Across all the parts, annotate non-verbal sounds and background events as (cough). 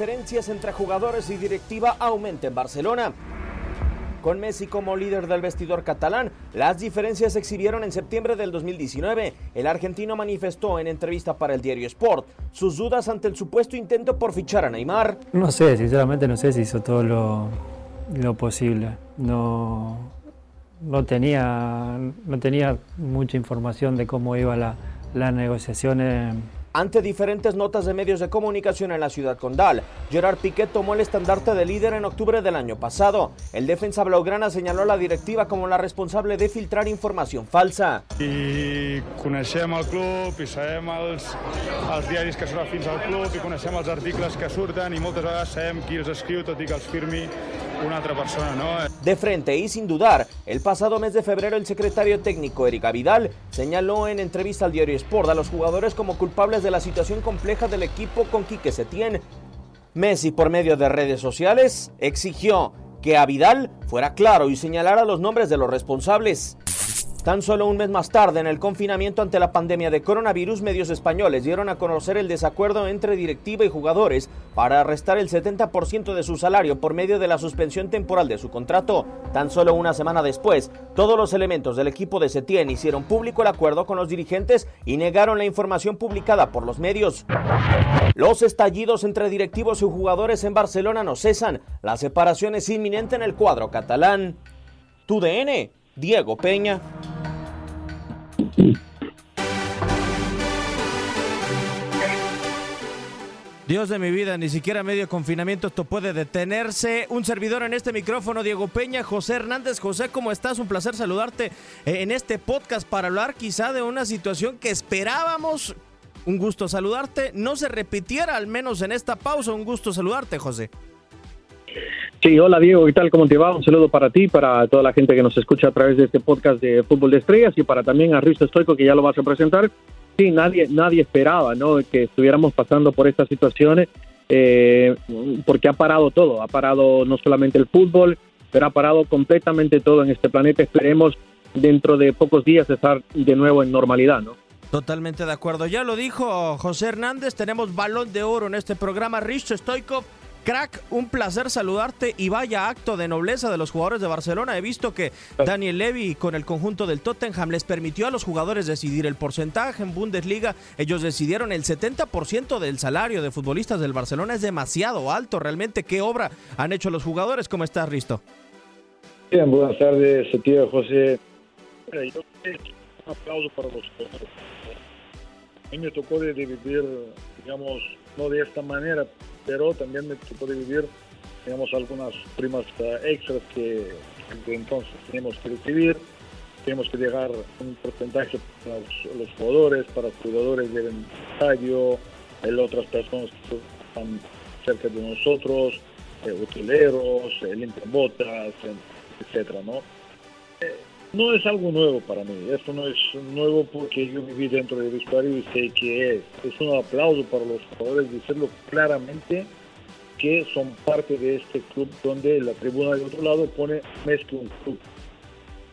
Diferencias entre jugadores y directiva aumenta en Barcelona. Con Messi como líder del vestidor catalán, las diferencias se exhibieron en septiembre del 2019. El argentino manifestó en entrevista para el diario Sport sus dudas ante el supuesto intento por fichar a Neymar. No sé, sinceramente no sé si hizo todo lo, posible. No, no, tenía, no tenía mucha información de cómo iba la, la negociación. en- Ante diferentes notas de medios de comunicación en la ciudad condal, Gerard Piqué tomó el estandarte de líder en octubre del año pasado. El defensa blaugrana señaló a la directiva como la responsable de filtrar información falsa. i coneixem el club i sabem els, els diaris que surten fins al club i coneixem els articles que surten i moltes vegades sabem qui els escriu tot i que els firmi De frente y sin dudar, el pasado mes de febrero el secretario técnico Erika Vidal señaló en entrevista al diario Sport a los jugadores como culpables de la situación compleja del equipo con Quique Setién. Messi, por medio de redes sociales, exigió que a Vidal fuera claro y señalara los nombres de los responsables. Tan solo un mes más tarde, en el confinamiento ante la pandemia de coronavirus, medios españoles dieron a conocer el desacuerdo entre directiva y jugadores para arrestar el 70% de su salario por medio de la suspensión temporal de su contrato. Tan solo una semana después, todos los elementos del equipo de Setién hicieron público el acuerdo con los dirigentes y negaron la información publicada por los medios. Los estallidos entre directivos y jugadores en Barcelona no cesan. La separación es inminente en el cuadro catalán. Tu DN, Diego Peña. Dios de mi vida, ni siquiera medio confinamiento esto puede detenerse. Un servidor en este micrófono, Diego Peña, José Hernández. José, ¿cómo estás? Un placer saludarte eh, en este podcast para hablar quizá de una situación que esperábamos. Un gusto saludarte. No se repitiera, al menos en esta pausa. Un gusto saludarte, José. Sí, hola Diego, ¿qué tal? ¿Cómo te va? Un saludo para ti, para toda la gente que nos escucha a través de este podcast de Fútbol de Estrellas y para también a Risto Stoico, que ya lo vas a presentar. Sí, nadie, nadie esperaba ¿no? que estuviéramos pasando por estas situaciones, eh, porque ha parado todo, ha parado no solamente el fútbol, pero ha parado completamente todo en este planeta. Esperemos dentro de pocos días estar de nuevo en normalidad, ¿no? Totalmente de acuerdo. Ya lo dijo José Hernández, tenemos balón de oro en este programa. Risto Stoikov, crack, un placer saludarte y vaya acto de nobleza de los jugadores de Barcelona. He visto que Daniel Levy con el conjunto del Tottenham les permitió a los jugadores decidir el porcentaje en Bundesliga. Ellos decidieron el 70% del salario de futbolistas del Barcelona. Es demasiado alto realmente. ¿Qué obra han hecho los jugadores? ¿Cómo estás, Risto? Bien, buenas tardes, tío José. Yo un aplauso para los jugadores a mí me tocó de, vivir, digamos, no de esta manera, pero también me tocó vivir, digamos, algunas primas uh, extras que, entonces tenemos que recibir. Tenemos que llegar un porcentaje para los, jugadores, para los cuidadores del estadio, el otras personas que están cerca de nosotros, eh, hoteleros, eh, botas, etcétera, ¿no? No es algo nuevo para mí. Esto no es nuevo porque yo viví dentro del vestuario y sé que es. Es un aplauso para los jugadores decirlo claramente que son parte de este club donde la tribuna de otro lado pone Messi un club.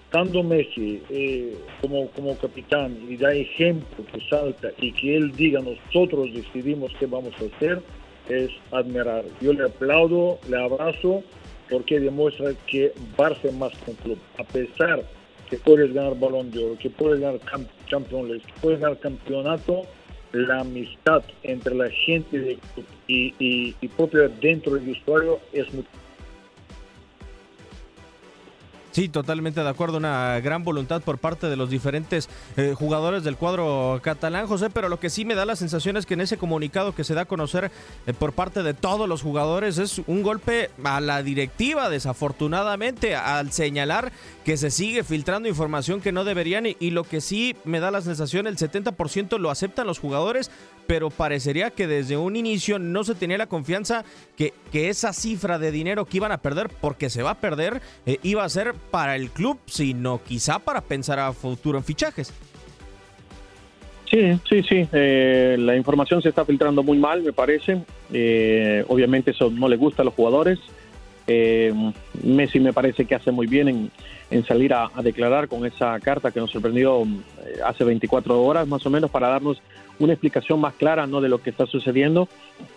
Estando Messi eh, como, como capitán y da ejemplo que salta y que él diga nosotros decidimos qué vamos a hacer, es admirar. Yo le aplaudo, le abrazo porque demuestra que Barça es más que un club. A pesar que puedes ganar balón de oro, que puedes ganar Champions League, que puedes ganar campeonato, la amistad entre la gente y, y, y dentro del usuario es muy Sí, totalmente de acuerdo. Una gran voluntad por parte de los diferentes eh, jugadores del cuadro catalán, José. Pero lo que sí me da la sensación es que en ese comunicado que se da a conocer eh, por parte de todos los jugadores es un golpe a la directiva, desafortunadamente, al señalar que se sigue filtrando información que no deberían. Y, y lo que sí me da la sensación, el 70% lo aceptan los jugadores, pero parecería que desde un inicio no se tenía la confianza que, que esa cifra de dinero que iban a perder, porque se va a perder, eh, iba a ser para el club, sino quizá para pensar a futuro en fichajes. Sí, sí, sí. Eh, la información se está filtrando muy mal, me parece. Eh, obviamente eso no le gusta a los jugadores. Messi me parece que hace muy bien en, en salir a, a, declarar con esa carta que nos sorprendió hace 24 horas más o menos para darnos una explicación más clara ¿no? de lo que está sucediendo.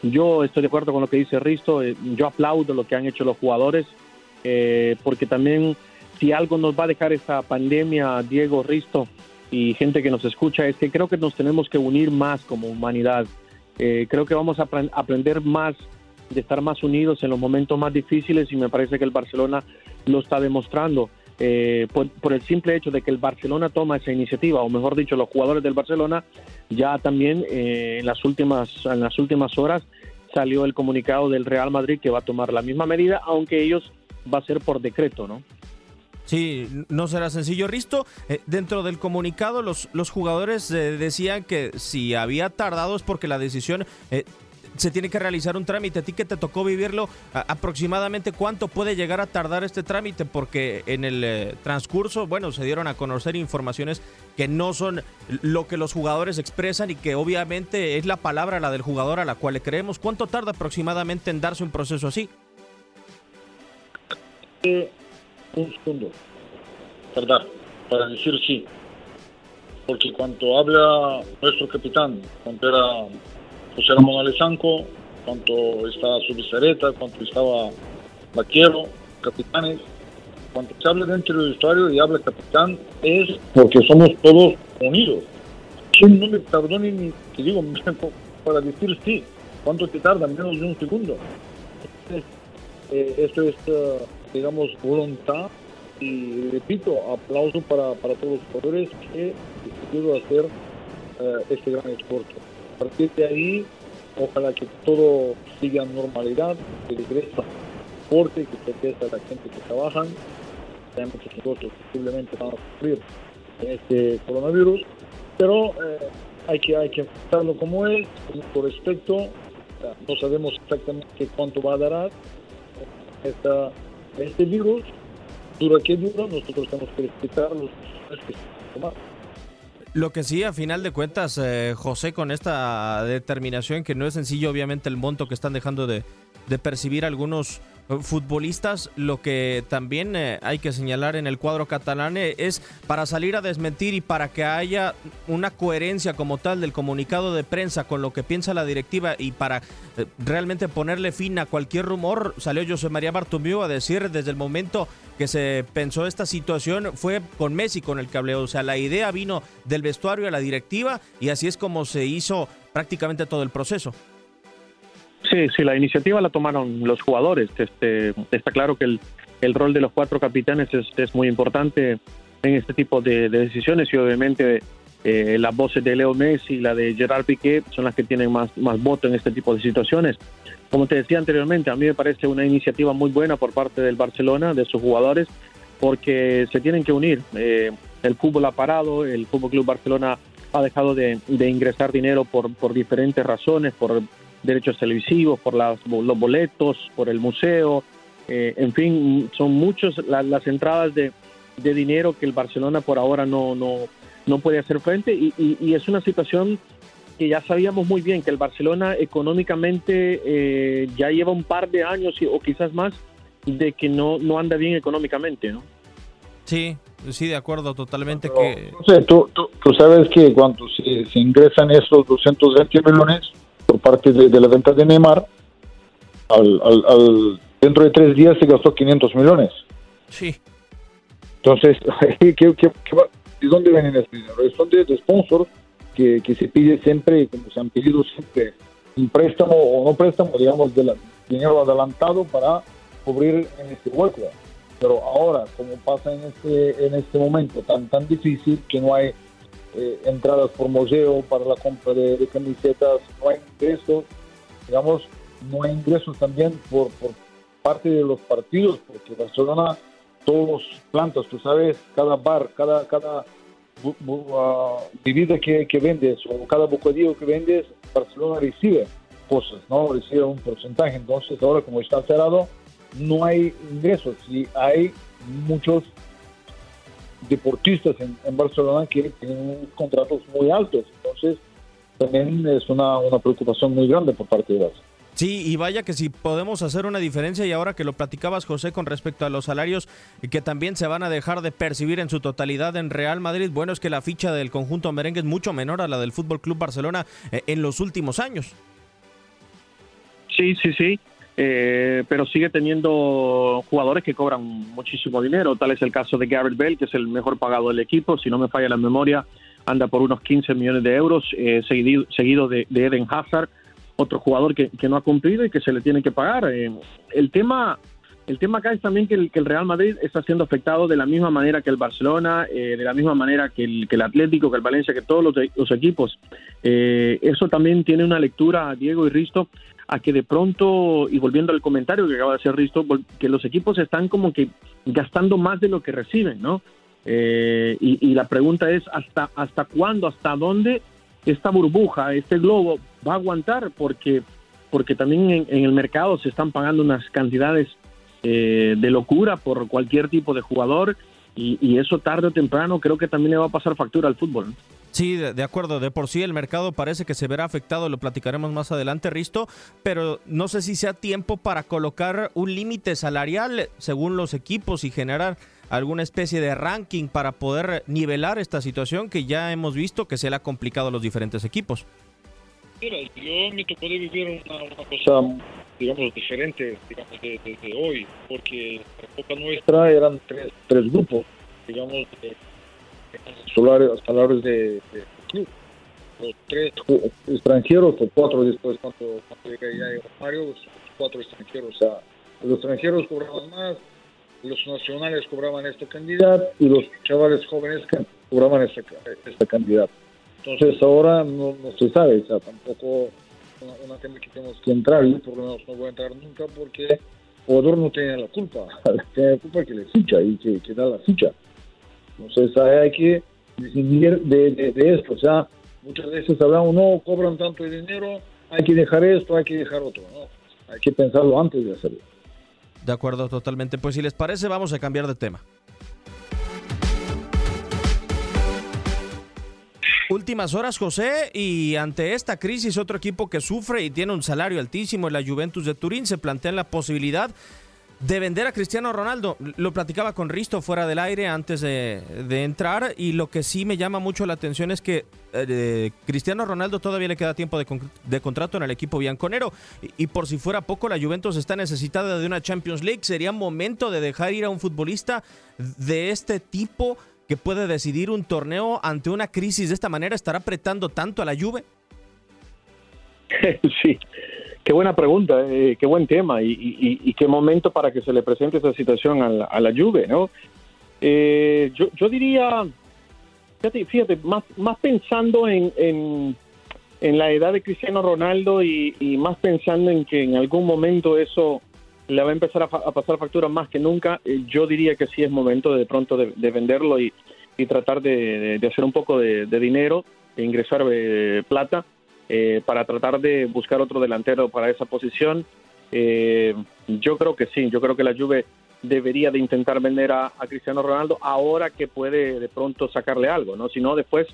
Yo estoy de acuerdo con lo que dice Risto, eh, yo aplaudo lo que han hecho los jugadores, eh, porque también si algo nos va a dejar esta pandemia, Diego, Risto y gente que nos escucha, es que creo que nos tenemos que unir más como humanidad. Eh, creo que vamos a aprender más de estar más unidos en los momentos más difíciles y me parece que el Barcelona lo está demostrando. Eh, por, el simple hecho de que el Barcelona toma esa iniciativa, o mejor dicho, los jugadores del Barcelona, ya también eh, en, las últimas, en las últimas horas salió el comunicado del Real Madrid que va a tomar la misma medida, aunque ellos va a ser por decreto, ¿no? Sí, no será sencillo. Risto, eh, dentro del comunicado los, los jugadores decían que si había tardado es porque la decisión se tiene que realizar un trámite. A ti que te tocó vivirlo, aproximadamente cuánto puede llegar a tardar este trámite, porque en el eh, transcurso, bueno, se dieron a conocer informaciones que no son lo que los jugadores expresan y que obviamente es la palabra, la del jugador a la cual le creemos. ¿Cuánto tarda aproximadamente en darse un proceso así? un segundo. Tardar, para decir sí. Porque cuando habla nuestro capitán, cuando José Ramón Alezanco, cuanto estaba Subizareta, cuanto estaba Vaquero, capitanes. Cuando se habla dentro del vestuario y habla capitán, es porque somos todos unidos. ¿Quién no me perdone ni te digo (laughs) para decir sí? ¿Cuánto te tarda? Menos de un segundo. Eh, esto es, eh, digamos, voluntad y repito, aplauso para, para todos los jugadores que decidieron hacer uh, este gran esfuerzo. A partir de ahí, ojalá que todo siga en normalidad, que regresa porque que protesta a la gente que trabajan. Hay muchos negocios posiblemente van a sufrir este coronavirus, pero eh, hay que hay que enfrentarlo como es, con respecto. No sabemos exactamente cuánto va a durar esta, este virus. Dura que dura, nosotros tenemos que respetar los que. Lo que sí, a final de cuentas, eh, José, con esta determinación, que no es sencillo, obviamente, el monto que están dejando de, percibir algunos futbolistas, lo que también eh, hay que señalar en el cuadro catalán eh, es para salir a desmentir y para que haya una coherencia como tal del comunicado de prensa con lo que piensa la directiva y para eh, realmente ponerle fin a cualquier rumor, salió José María Bartomeu a decir desde el momento que se pensó esta situación fue con Messi con el cableo, o sea, la idea vino del vestuario a la directiva y así es como se hizo prácticamente todo el proceso. Sí, sí, la iniciativa la tomaron los jugadores. Este, está claro que el, el rol de los cuatro capitanes es, muy importante en este tipo de decisiones y obviamente eh, las voces de Leo Messi y la de Gerard Piqué son las que tienen más, más voto en este tipo de situaciones. Como te decía anteriormente, a mí me parece una iniciativa muy buena por parte del Barcelona, de sus jugadores, porque se tienen que unir. Eh, el fútbol ha parado, el Fútbol Club Barcelona ha dejado de, de ingresar dinero por, por diferentes razones, por derechos televisivos, por las, los boletos, por el museo, eh, en fin, son muchas la, las entradas de, de, dinero que el Barcelona por ahora no, no, no puede hacer frente y, y, y, es una situación que ya sabíamos muy bien que el Barcelona económicamente eh, ya lleva un par de años o quizás más de que no, no anda bien económicamente, ¿no? Sí, sí, de acuerdo, totalmente. Pero, que... No sé, tú, tú, tú, sabes que cuando se, se ingresan esos 220 millones, por parte de, de la venta de Neymar, al, al, al, dentro de tres días se gastó 500 millones. Sí. Entonces, (laughs) ¿qué, qué, qué, ¿de dónde vienen este dinero? Son de, de sponsors que, que, se pide siempre, como se han pedido siempre, un préstamo o no préstamo, digamos, de la, dinero adelantado para cubrir en este hueco. Pero ahora, como pasa en este, en este momento tan, tan difícil, que no hay eh, entradas por museo para la compra de, de, camisetas, no hay ingresos, digamos, no hay ingresos también por, por parte de los partidos, porque Barcelona, todos los plantas, tú sabes, cada bar, cada, cada uh, bebida que, que, vendes o cada bocadillo que vendes, Barcelona recibe cosas, ¿no? Recibe un porcentaje. Entonces, ahora como está cerrado, no hay ingresos y hay muchos deportistas en, en, Barcelona que tienen contratos muy altos. Entonces, también es una, una preocupación muy grande por parte de Barcelona. Sí, y vaya que si podemos hacer una diferencia y ahora que lo platicabas José con respecto a los salarios que también se van a dejar de percibir en su totalidad en Real Madrid, bueno es que la ficha del conjunto merengue es mucho menor a la del Fútbol Club Barcelona eh, en los últimos años. Sí, sí, sí. Eh, pero sigue teniendo jugadores que cobran muchísimo dinero. Tal es el caso de Garrett Bell, que es el mejor pagado del equipo. Si no me falla la memoria, anda por unos 15 millones de euros, eh, seguido, seguido de, de, Eden Hazard, otro jugador que, que, no ha cumplido y que se le tiene que pagar. Eh, el tema. El tema acá es también que el, que el, Real Madrid está siendo afectado de la misma manera que el Barcelona, eh, de la misma manera que el, que el, Atlético, que el Valencia, que todos los, equipos. Eh, eso también tiene una lectura, Diego y Risto, a que de pronto, y volviendo al comentario que acaba de hacer Risto, que los equipos están como que gastando más de lo que reciben, ¿no? Y, y, la pregunta es, ¿hasta, ¿hasta cuándo, hasta dónde esta burbuja, este globo va a aguantar? Porque, porque también en, el mercado se están pagando unas cantidades eh, de locura por cualquier tipo de jugador y, y, eso tarde o temprano creo que también le va a pasar factura al fútbol. Sí, de, de, acuerdo. De por sí el mercado parece que se verá afectado, lo platicaremos más adelante, Risto, pero no sé si sea tiempo para colocar un límite salarial según los equipos y generar alguna especie de ranking para poder nivelar esta situación que ya hemos visto que se le ha complicado a los diferentes equipos. Mira, yo me tocó de vivir una, una cosa, digamos, diferente, digamos, de, de, de, hoy, porque la época nuestra eran tres, tres grupos, digamos, de, salarios, salarios de, de, club. Los tres extranjeros, o cuatro después, cuando, cuando ya Mario, cuatro extranjeros. O sea, los extranjeros cobraban más, los nacionales cobraban esta cantidad y los chavales jóvenes cobraban esta, esta cantidad. Entonces ahora no, se sabe, o sea, tampoco una, tema que tenemos que entrar, por lo menos no voy a entrar nunca porque jugador no tiene la culpa, (laughs) tiene la culpa que le ficha y que, da la ficha. Entonces hay que distinguir de, esto. O sea, muchas veces hablamos, no cobran tanto dinero, hay que dejar esto, hay que dejar otro. No, hay que pensarlo antes de hacerlo. De acuerdo, totalmente. Pues si les parece, vamos a cambiar de tema. Últimas horas, José, y ante esta crisis, otro equipo que sufre y tiene un salario altísimo, la Juventus de Turín, se plantea la posibilidad de vender a Cristiano Ronaldo. Lo platicaba con Risto fuera del aire antes de, entrar y lo que sí me llama mucho la atención es que eh, Cristiano Ronaldo todavía le queda tiempo de, contrato en el equipo bianconero y, y, por si fuera poco la Juventus está necesitada de una Champions League. Sería momento de dejar ir a un futbolista de este tipo que puede decidir un torneo ante una crisis de esta manera. ¿Estará apretando tanto a la Juve? (laughs) Sí, Qué buena pregunta, eh, qué buen tema y, qué momento para que se le presente esa situación a la, Juve, ¿no? Eh, yo, diría, fíjate, más, más pensando en, la edad de Cristiano Ronaldo y, más pensando en que en algún momento eso le va a empezar a, pasar factura más que nunca, eh, yo diría que sí es momento de, pronto de, venderlo y, tratar de, hacer un poco de, dinero, de ingresar plata eh, para tratar de buscar otro delantero para esa posición. Eh, yo creo que sí, yo creo que la Juve debería de intentar vender a, Cristiano Ronaldo ahora que puede de pronto sacarle algo, ¿no? Si no, después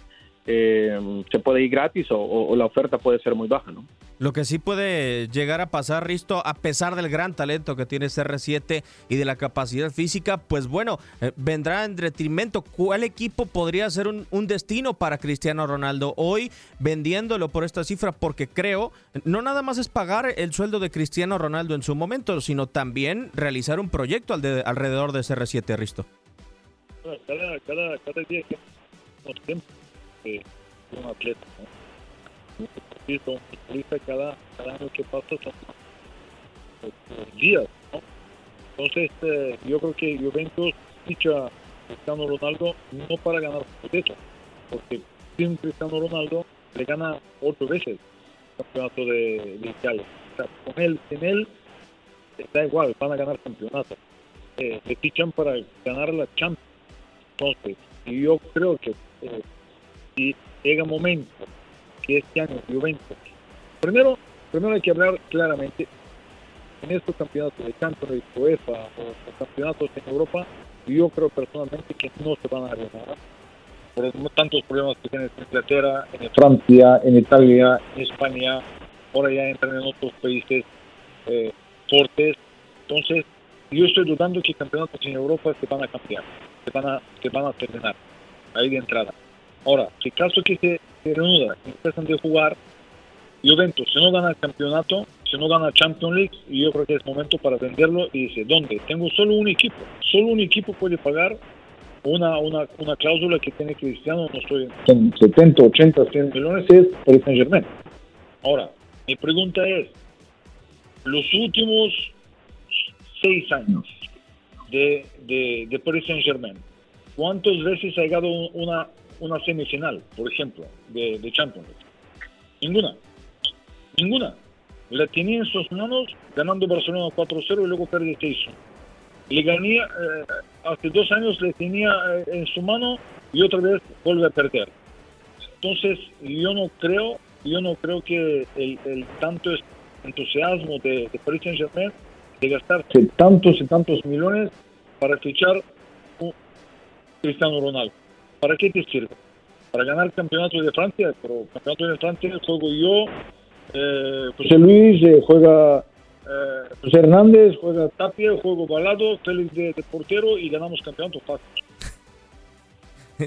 eh, se puede ir gratis o, la oferta puede ser muy baja, ¿no? Lo que sí puede llegar a pasar, Risto, a pesar del gran talento que tiene CR7 y de la capacidad física, pues bueno, eh, vendrá en detrimento. ¿Cuál equipo podría ser un, destino para Cristiano Ronaldo hoy vendiéndolo por esta cifra? Porque creo, no nada más es pagar el sueldo de Cristiano Ronaldo en su momento, sino también realizar un proyecto alrededor de CR7, Risto. Cada, cada, cada día que un atleta. ¿no? Un futbolista cada, cada que pasa son días. ¿no? Entonces, eh, yo creo que Juventus ficha Cristiano Ronaldo no para ganar eso, porque sin Cristiano Ronaldo le gana ocho veces el campeonato de, de Italia. O sea, con él, sin él, da igual, van a ganar campeonato. Eh, se fichan para ganar la Champions. Entonces, yo creo que eh, y llega momento que este año Juventus, primero, primero hay que hablar claramente en estos campeonatos de Champions de UEFA o, campeonatos en Europa, yo creo personalmente que no se van a ganar por tantos problemas que tiene en Inglaterra, en Francia, en Italia, en España, ahora ya entran en otros países eh, fuertes. Entonces, yo estoy dudando que campeonatos en Europa se van a cambiar, se van a, se van a terminar ahí de entrada. Ahora, si caso que se, reanuda, empiezan de jugar, Juventus, si no gana el campeonato, si no gana Champions League, yo creo que es momento para venderlo y dice, ¿dónde? Tengo solo un equipo, solo un equipo puede pagar una, una, una cláusula que tiene Cristiano, no estoy en 70, 80, 100 millones, es Paris Saint Germain. Ahora, mi pregunta es, los últimos seis años de, de, de Paris Saint Germain, ¿cuántas veces ha llegado una, una semifinal, por ejemplo, de, de Champions Ninguna. Ninguna. La tenía en sus manos ganando Barcelona 4-0 y luego perdió 6 Le gané, eh, hace dos años le tenía eh, en su mano y otra vez vuelve a perder. Entonces, yo no creo, yo no creo que el, el tanto entusiasmo de, de Paris Saint Germain de gastarse tantos y tantos millones para fichar un Cristiano Ronaldo. ¿Para qué te sirve? Para ganar el campeonato de Francia, pero el campeonato de Francia juego yo, eh, José Luis, eh, juega eh, José Hernández, juega Tapia, juego Balado, Félix de, portero y ganamos campeonato fácil.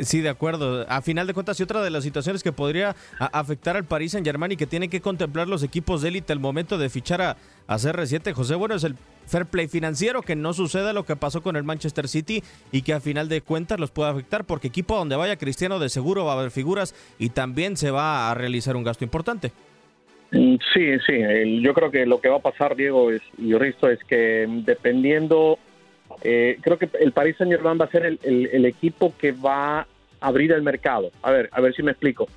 Sí, de acuerdo. A final de cuentas, y otra de las situaciones que podría afectar al Paris Saint Germain y que tienen que contemplar los equipos de élite al momento de fichar a, a CR7, José, bueno, es el fair play financiero, que no suceda lo que pasó con el Manchester City y que a final de cuentas los pueda afectar, porque equipo donde vaya Cristiano de seguro va a haber figuras y también se va a realizar un gasto importante. Mm, sí, sí, yo creo que lo que va a pasar, Diego es, y Risto, es que dependiendo, eh, creo que el Paris Saint Germain va a ser el, equipo que va a abrir el mercado. A ver, a ver si me explico.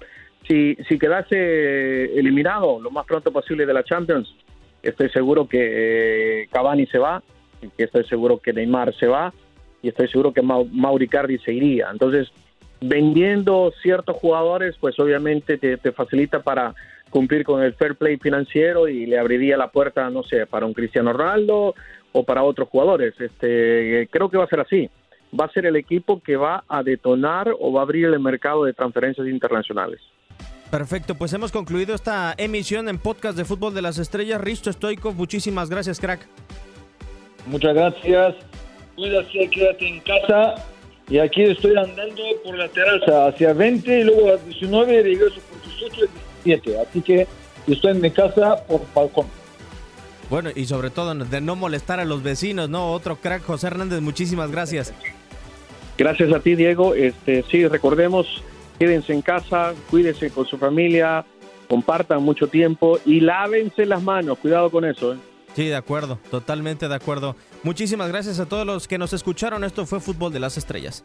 Si, si quedase eliminado lo más pronto posible de la Champions, estoy seguro que eh, Cavani se va, estoy seguro que Neymar se va y estoy seguro que Mauri Cardi se iría. Entonces, vendiendo ciertos jugadores, pues obviamente te, facilita para cumplir con el fair play financiero y le abriría la puerta, no sé, para un Cristiano Ronaldo o para otros jugadores. Este, creo que va a ser así. Va a ser el equipo que va a detonar o va a abrir el mercado de transferencias internacionales. Perfecto, pues hemos concluido esta emisión en podcast de Fútbol de las Estrellas. Risto Stoikov, muchísimas gracias, crack. Muchas gracias. Cuídate, quédate en casa. Y aquí estoy andando por la terraza hacia 20 y luego a 19 regreso por 18 y 17. Así que estoy en mi casa por balcón. Bueno, y sobre todo de no molestar a los vecinos, ¿no? Otro crack, José Hernández, muchísimas gracias. Gracias a ti, Diego. Este, sí, recordemos, quédense en casa, cuídense con su familia, compartan mucho tiempo y lávense las manos. Cuidado con eso. ¿eh? Sí, de acuerdo, totalmente de acuerdo. Muchísimas gracias a todos los que nos escucharon. Esto fue Fútbol de las Estrellas.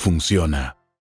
funciona.